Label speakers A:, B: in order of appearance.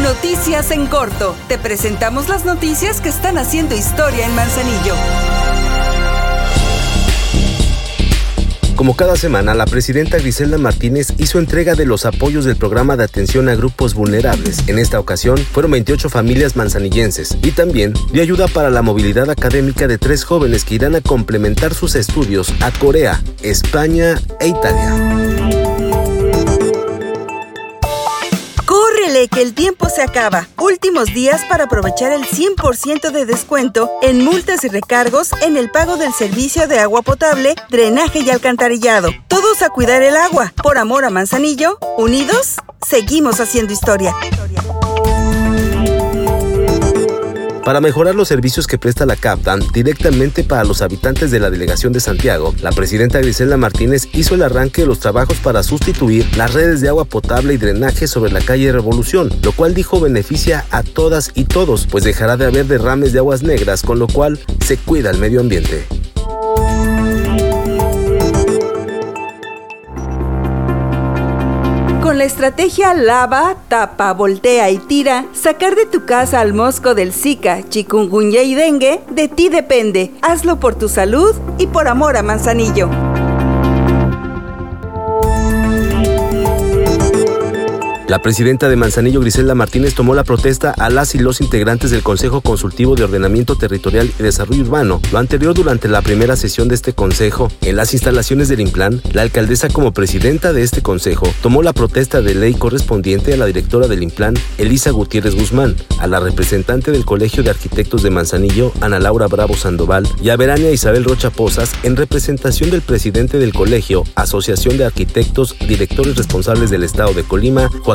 A: Noticias en corto. Te presentamos las noticias que están haciendo historia en Manzanillo.
B: Como cada semana, la presidenta Griselda Martínez hizo entrega de los apoyos del programa de atención a grupos vulnerables. En esta ocasión, fueron 28 familias manzanillenses y también dio ayuda para la movilidad académica de tres jóvenes que irán a complementar sus estudios a Corea, España e Italia.
A: Que el tiempo se acaba. Últimos días para aprovechar el 100% de descuento en multas y recargos en el pago del servicio de agua potable, drenaje y alcantarillado. Todos a cuidar el agua. Por amor a Manzanillo, unidos, seguimos haciendo historia.
B: Para mejorar los servicios que presta la CAPTAN directamente para los habitantes de la delegación de Santiago, la presidenta Griselda Martínez hizo el arranque de los trabajos para sustituir las redes de agua potable y drenaje sobre la calle Revolución, lo cual dijo beneficia a todas y todos, pues dejará de haber derrames de aguas negras, con lo cual se cuida el medio ambiente.
A: Con la estrategia lava, tapa, voltea y tira, sacar de tu casa al mosco del Zika, chikungunya y dengue, de ti depende. Hazlo por tu salud y por amor a Manzanillo.
B: La presidenta de Manzanillo, Griselda Martínez, tomó la protesta a las y los integrantes del Consejo Consultivo de Ordenamiento Territorial y Desarrollo Urbano. Lo anterior durante la primera sesión de este consejo. En las instalaciones del Implan, la alcaldesa como presidenta de este consejo tomó la protesta de ley correspondiente a la directora del Implan, Elisa Gutiérrez Guzmán, a la representante del Colegio de Arquitectos de Manzanillo, Ana Laura Bravo Sandoval, y a Verania Isabel Rocha Posas, en representación del presidente del colegio, Asociación de Arquitectos, Directores Responsables del Estado de Colima,